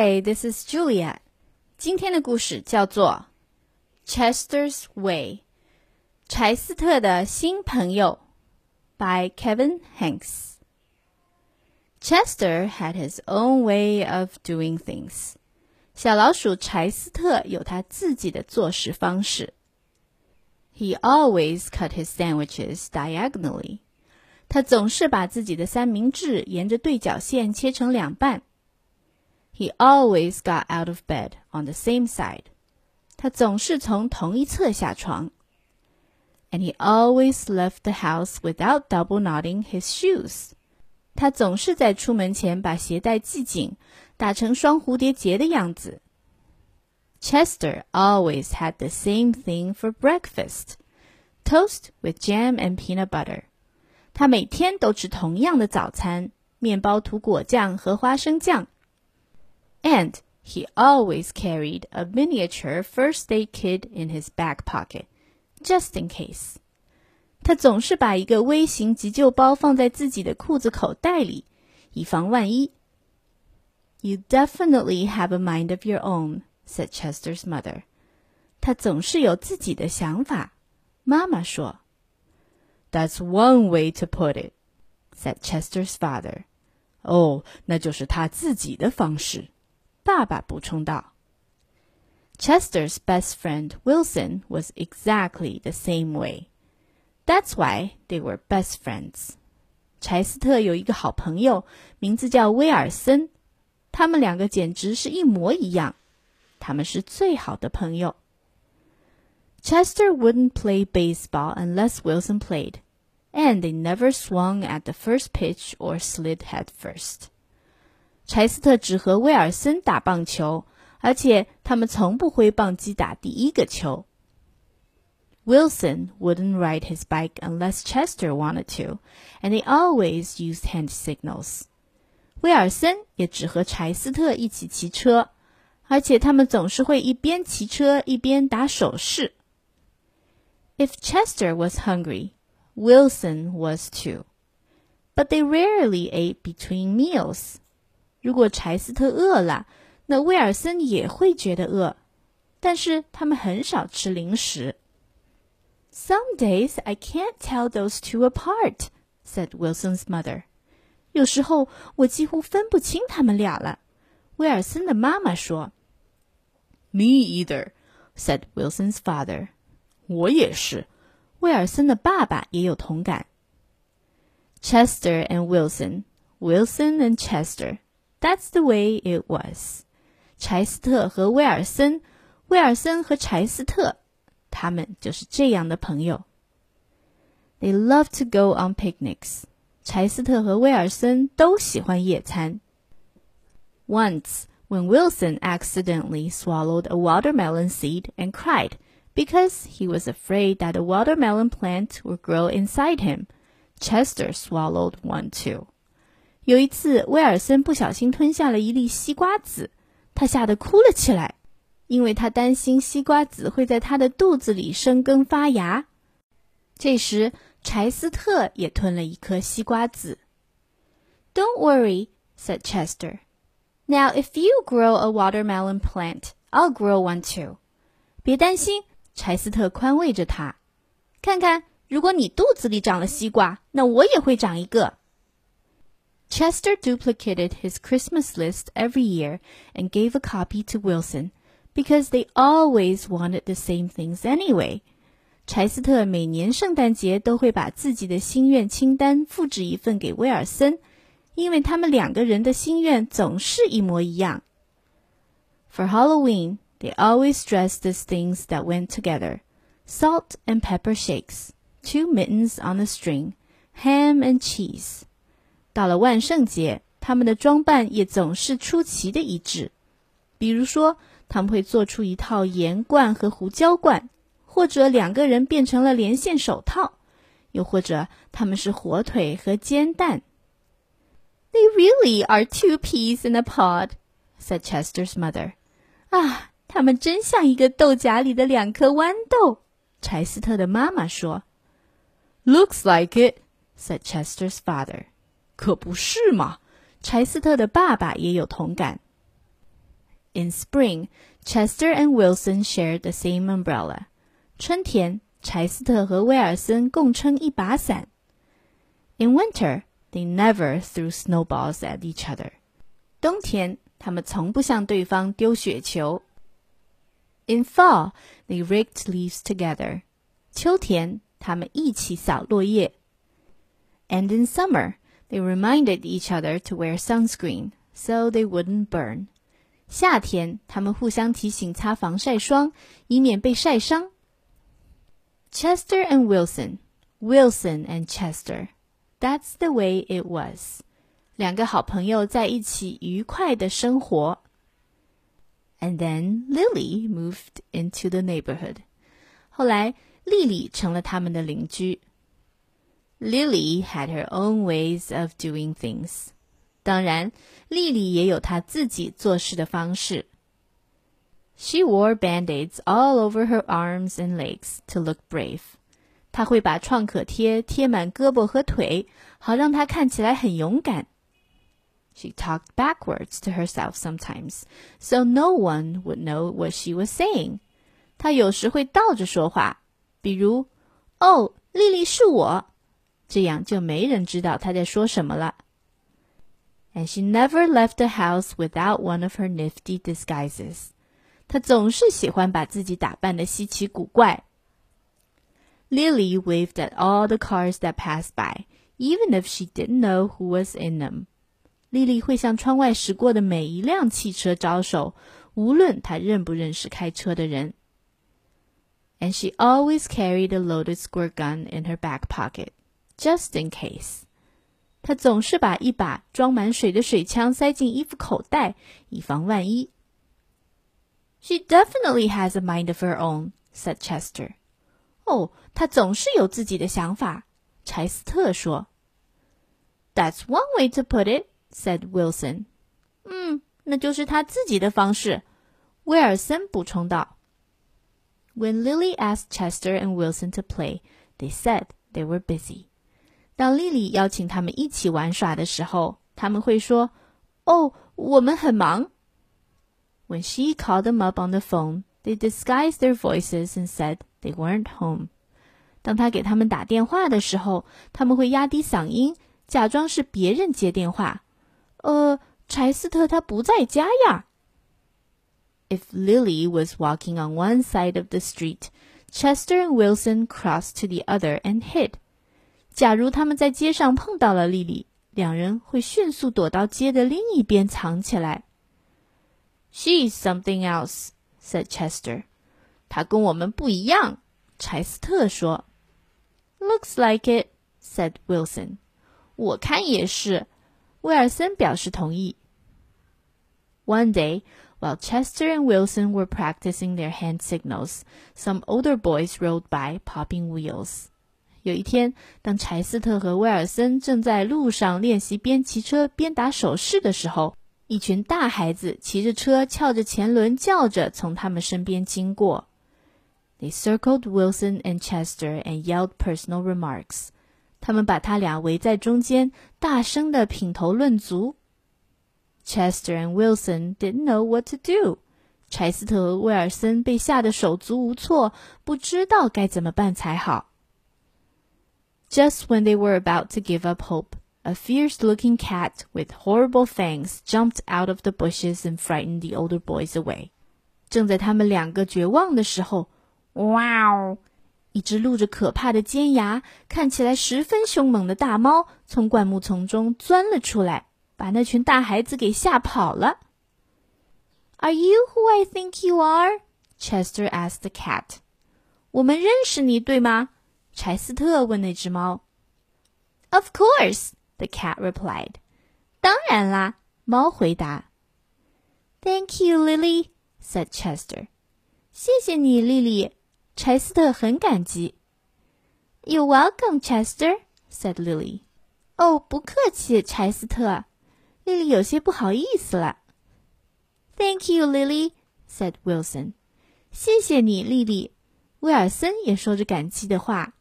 Hi, this is Julia。今天的故事叫做《Chester's Way》，柴斯特的新朋友，by Kevin Henkes。Chester had his own way of doing things。小老鼠柴斯特有他自己的做事方式。He always cut his sandwiches diagonally。他总是把自己的三明治沿着对角线切成两半。He always got out of bed on the same side. 他总是从同一侧下床。And he always left the house without double knotting his shoes. 他总是在出门前把鞋带系紧，打成双蝴蝶结的样子。Chester always had the same thing for breakfast: toast with jam and peanut butter. 他每天都吃同样的早餐：面包涂果酱和花生酱。 And he always carried a miniature first aid kit in his back pocket, just in case. 他总是把一个微型急救包放在自己的裤子口袋里，以防万一。You definitely have a mind of your own, said Chester's mother. 他总是有自己的想法，妈妈说。That's one way to put it, said Chester's father. 哦，那就是他自己的方式， 爸爸补充道。Chester's best friend Wilson was exactly the same way. That's why they were best friends. 柴斯特有一个好朋友，名字叫威尔森。他们两个简直是一模一样，他们是最好的朋友。Chester wouldn't play baseball unless Wilson played, and they never swung at the first pitch or slid head first. 柴斯特只和威尔森打棒球，而且他们从不挥棒机打第一个球。Wilson wouldn't ride his bike unless Chester wanted to, and they always used hand signals. 威尔森也只和柴斯特一起骑车，而且他们总是会一边骑车一边打手势。If Chester was hungry, Wilson was too, but they rarely ate between meals. 如果柴斯特饿了，那威尔森也会觉得饿，但是他们很少吃零食。Some days I can't tell those two apart," said Wilson's mother. 有时候我几乎分不清他们俩了。威尔森的妈妈说。Me either, said Wilson's father. 我也是。威尔森的爸爸也有同感。Chester and Wilson, Wilson and Chester. That's the way it was. 柴斯特和威尔森，威尔森和柴斯特，他们就是这样的朋友。They love to go on picnics. 柴斯特和威尔森都喜欢野餐。Once, when Wilson accidentally swallowed a watermelon seed and cried because he was afraid that a watermelon plant would grow inside him, Chester swallowed one too. 有一次，威尔森不小心吞下了一粒西瓜籽，他吓得哭了起来，因为他担心西瓜籽会在他的肚子里生根发芽。这时，柴斯特也吞了一颗西瓜籽。Don't worry, said Chester. Now, if you grow a watermelon plant, I'll grow one too. 别担心，柴斯特宽慰着他。看看，如果你肚子里长了西瓜，那我也会长一个。Chester duplicated his Christmas list every year and gave a copy to Wilson because they always wanted the same things anyway. 柴斯特每年圣诞节都会把自己的心愿清单复制一份给威尔森，因为他们两个人的心愿总是一模一样。For Halloween, they always dressed as things that went together: salt and pepper shakes, two mittens on a string, ham and cheese. 到了万圣节，他们的装扮也总是出奇的一致。比如说，他们会做出一套盐罐和胡椒罐。或者两个人变成了连线手套，又或者他们是火腿和煎蛋。They really are two peas in a pod," said Chester's mother. 啊，他们真像一个豆荚里的两颗豌豆。柴斯特的妈妈说。Looks like it," said Chester's father. 可不是嘛？柴斯特的爸爸也有同感。 In spring, Chester and Wilson shared the same umbrella. 春天，柴斯特和威尔森共撑一把伞。In winter, they never threw snowballs at each other. 冬天，他们从不向对方丢雪球。In fall, they raked leaves together. 秋天，他们一起扫落叶。And in summer, they reminded each other to wear sunscreen so they wouldn't burn. 夏天，他们互相提醒擦防晒霜，以免被晒伤。Chester and Wilson, Wilson and Chester. That's the way it was. 两个好朋友在一起愉快的生活。And then Lily moved into the neighborhood. 后来，丽丽成了他们的邻居。 Lily had her own ways of doing things. 当然，丽丽也有她自己做事的方式。She wore band-aids all over her arms and legs to look brave. 她会把创可贴贴满胳膊和腿，好让她看起来很勇敢。She talked backwards to herself sometimes, so no one would know what she was saying. 她有时会倒着说话，比如“哦，丽丽是我”， 这样就没人知道她在说什么了。And she never left the house without one of her nifty disguises. 她总是喜欢把自己打扮的稀奇古怪。Lily waved at all the cars that passed by, even if she didn't know who was in them. 丽丽会向窗外驶过的每一辆汽车招手，无论她认不认识开车的人。And she always carried a loaded squirt gun in her back pocket, just in case. 她总是把一把装满水的水枪塞进衣服口袋，以防万一。She definitely has a mind of her own," said Chester. 哦，她总是有自己的想法，柴斯特说。That's one way to put it," said Wilson. 嗯，那就是她自己的方式。威尔森补充道。When Lily asked Chester and Wilson to play, they said they were busy. 当丽丽邀请他们一起玩耍的时候，他们会说：“哦，我们很忙。” When she called them up on the phone, they disguised their voices and said they weren't home. 当他给他们打电话的时候，他们会压低嗓音，假装是别人接电话。呃，柴斯特他不在家呀。If Lily was walking on one side of the street, Chester and Wilson crossed to the other and hid. 假如他们在街上碰到了莉莉，两人会迅速躲到街的另一边藏起来。She's something else," said Chester. 她跟我们不一样，柴斯特说。Looks like it," said Wilson. 我看也是，威尔森表示同意。One day, while Chester and Wilson were practicing their hand signals, some older boys rode by, popping wheels. 有一天，当柴斯特和威尔森正在路上练习边骑车边打手势的时候，一群大孩子骑着车，翘着前轮，叫着从他们身边经过。They circled Wilson and Chester and yelled personal remarks. 他们把他俩围在中间，大声的品头论足。Chester and Wilson didn't know what to do. 柴斯特和威尔森被吓得手足无措，不知道该怎么办才好。Just when they were about to give up hope, a fierce looking cat with horrible fangs jumped out of the bushes and frightened the older boys away. 正在他们两个绝望的时候，哇哦！一只露着可怕的尖牙、看起来十分凶猛的大猫从灌木丛中钻了出来，把那群大孩子给吓跑了。Are you who I think you are? Chester asked the cat. 我们认识你，对吗？ 柴斯特问那只猫。Of course. The cat replied. 当然啦，猫回答。Thank you, Lily," said Chester. 谢谢你，莉莉。柴斯特很感激。You're welcome, Chester," said Lily. 哦，不客气，柴斯特。莉莉有些不好意思了。Thank you, Lily," said Wilson. 谢谢你，莉莉。威尔森也说着感激的话。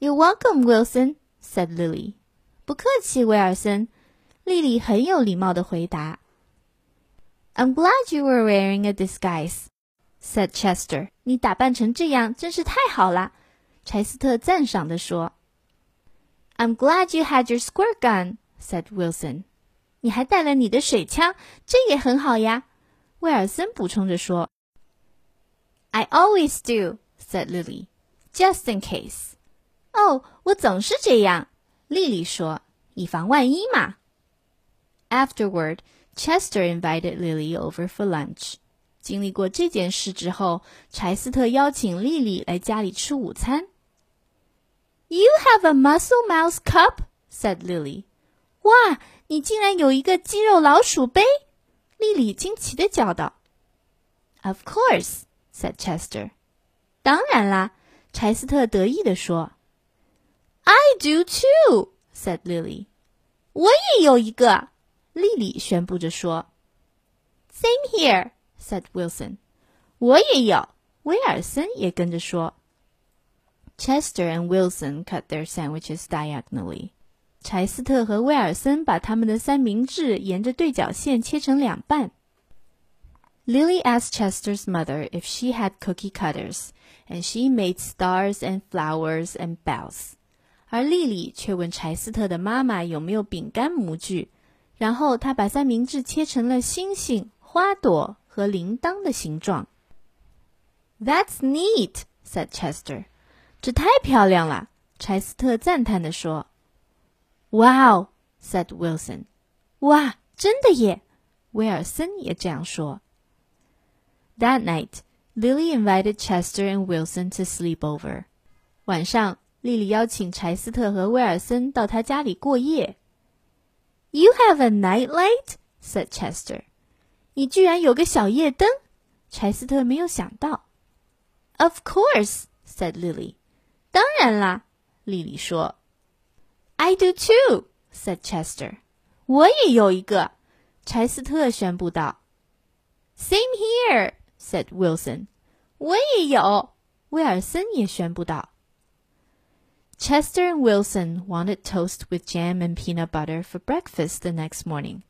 You're welcome, Wilson," said Lily. 不客气，威尔森。莉莉很有礼貌的回答。I'm glad you were wearing a disguise," said Chester. 你打扮成这样真是太好了，柴斯特赞赏地说。I'm glad you had your squirt gun," said Wilson. 你还带了你的水枪，这也很好呀。威尔森补充着说。I always do," said Lily, "just in case." 哦，我总是这样，丽丽说，以防万一嘛。Afterward, Chester invited Lily over for lunch. 经历过这件事之后，柴斯特邀请丽丽来家里吃午餐。You have a muscle mouse cup," said Lily. 哇，你竟然有一个肌肉老鼠杯！丽丽惊奇地叫道。"Of course," said Chester. 当然啦，柴斯特得意地说。"I do too," said Lily. 我也有一个，丽丽宣布着说。"Same here," said Wilson. 我也有，威尔森也跟着说。Chester and Wilson cut their sandwiches diagonally. 柴斯特和威尔森把他们的三明治沿着对角线切成两半。Lily asked Chester's mother if she had cookie cutters, and she made stars and flowers and bells. 而丽丽却问柴斯特的妈妈有没有饼干模具，然后她把三明治切成了星星、花朵和铃铛的形状。That's neat," said Chester. 这太漂亮了，柴斯特赞叹地说。Wow, said Wilson. 哇，真的耶！威尔森也这样说。That night, Lily invited Chester and Wilson to sleep over. 晚上， 莉莉邀请柴斯特和威尔森到她家里过夜。You have a night light? said Chester. 你居然有个小夜灯？柴斯特没有想到。Of course, said Lily. 当然啦，莉莉说。I do too," said Chester. 我也有一个，柴斯特宣布道。Same here," said Wilson. 我也有，威尔森也宣布道。Chester and Wilson wanted toast with jam and peanut butter for breakfast the next morning.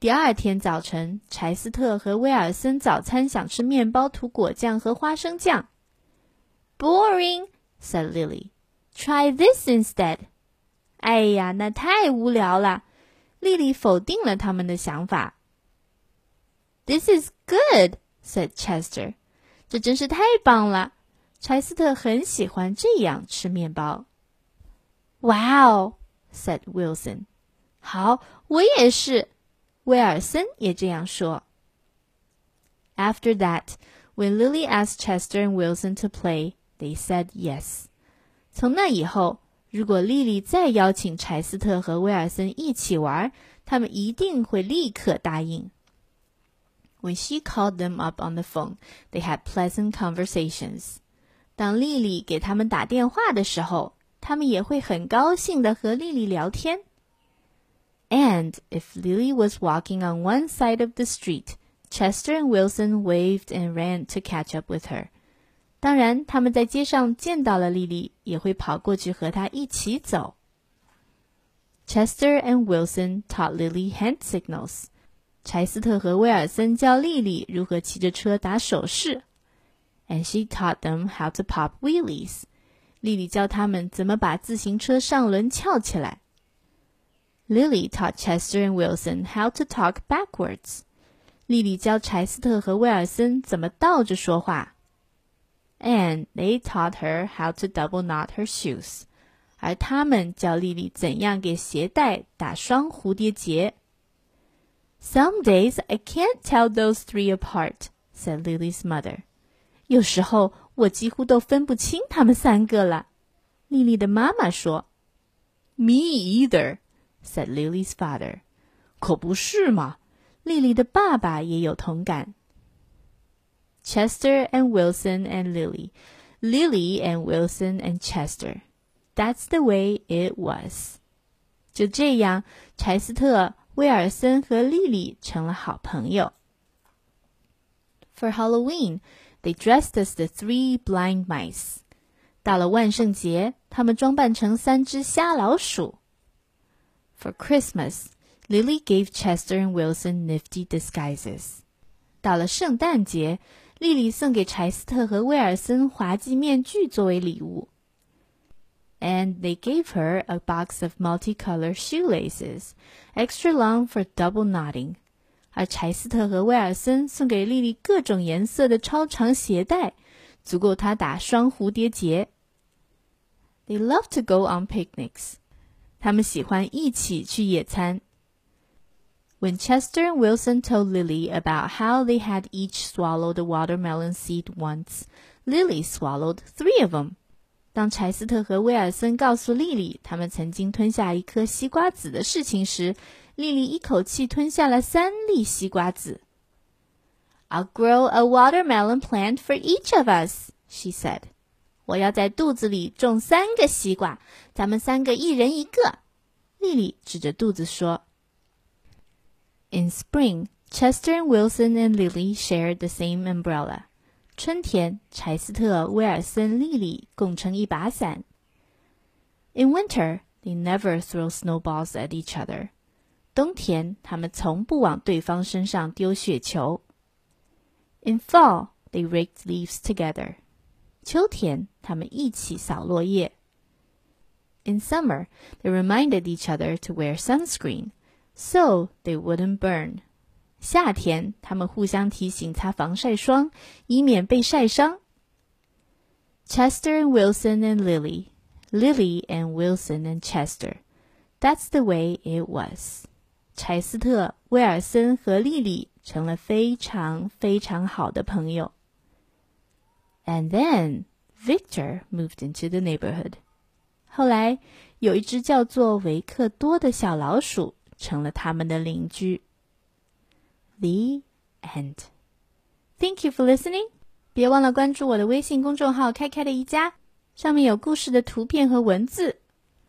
第二天早晨，柴斯特和威尔森早餐想吃面包涂果酱和花生酱。Boring, said Lily. Try this instead. 哎呀，那太无聊了！丽丽否定了他们的想法。This is good," said Chester. 这真是太棒了！柴斯特很喜欢这样吃面包。 Wow," said Wilson. 好，我也是。威尔森也这样说。After that, when Lily asked Chester and Wilson to play, they said yes. 从那以后。如果莉莉再邀请柴斯特和威尔森一起玩，他们一定会立刻答应。When she called them up on the phone, they had pleasant conversations. 当莉莉给他们打电话的时候， 他们也会很高兴的和莉莉聊天。And if Lily was walking on one side of the street, Chester and Wilson waved and ran to catch up with her. 当然，他们在街上见到了莉莉，也会跑过去和她一起走。Chester and Wilson taught Lily hand signals。柴斯特和威尔森教莉莉如何骑着车打手势。And she taught them how to pop wheelies。 莉莉教他们怎么把自行车上轮翘起来。Lily taught Chester and Wilson how to talk backwards。莉莉教柴斯特和威尔森怎么倒着说话。and they taught her how to double knot her shoes. 而他们教丽丽怎样给鞋带打双蝴蝶结。Some days I can't tell those three apart," said Lily's mother. 有时候 我几乎都分不清他们三个了。丽丽的妈妈说。Me either," said Lily's father. 可不是嘛，丽丽的爸爸也有同感。Chester and Wilson and Lily, Lily and Wilson and Chester. That's the way it was. 就这样，柴斯特、威尔森和莉莉成了好朋友。For Halloween, they dressed as the three blind mice. 到了万圣节，他们装扮成三只瞎老鼠。For Christmas, Lily gave Chester and Wilson nifty disguises. 到了圣诞节，莉莉送给柴斯特和威尔森滑稽面具作为礼物。And they gave her a box of multicolored shoelaces, extra long for double knotting. 而柴斯特和威尔森送给莉莉各种颜色的超长鞋带，足够她打双蝴蝶结。They love to go on picnics. 他们喜欢一起去野餐。When Chester and Wilson told Lily about how they had each swallowed a watermelon seed once, Lily swallowed three of them. 当柴斯特和威尔森告诉莉莉他们曾经吞下一颗西瓜籽的事情时， 莉莉一口气吞下了三粒西瓜籽。"I'll grow a watermelon plant for each of us," she said. 我要在肚子里种三个西瓜，咱们三个一人一个。莉莉指着肚子说。In spring, Chester and Wilson and Lily shared the same umbrella. 春天，柴斯特、威尔森、莉莉共撑一把伞。In winter, they never throw snowballs at each other. 冬天，他们从不往对方身上丢雪球。In fall, they raked leaves together. 秋天，他们一起扫落叶。In summer, they reminded each other to wear sunscreen, so they wouldn't burn. 夏天，他们互相提醒擦防晒霜，以免被晒伤。Chester and Wilson and Lily, Lily and Wilson and Chester. That's the way it was. 柴斯特、威尔森和莉莉成了非常非常好的朋友。And then Victor moved into the neighborhood. 后来，有一只叫做维克多的小老鼠成了他们的邻居。The end. Thank you for listening. 别忘了关注我的微信公众号“开开的一家”，上面有故事的图片和文字。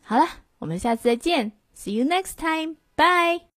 好了，我们下次再见。See you next time. Bye.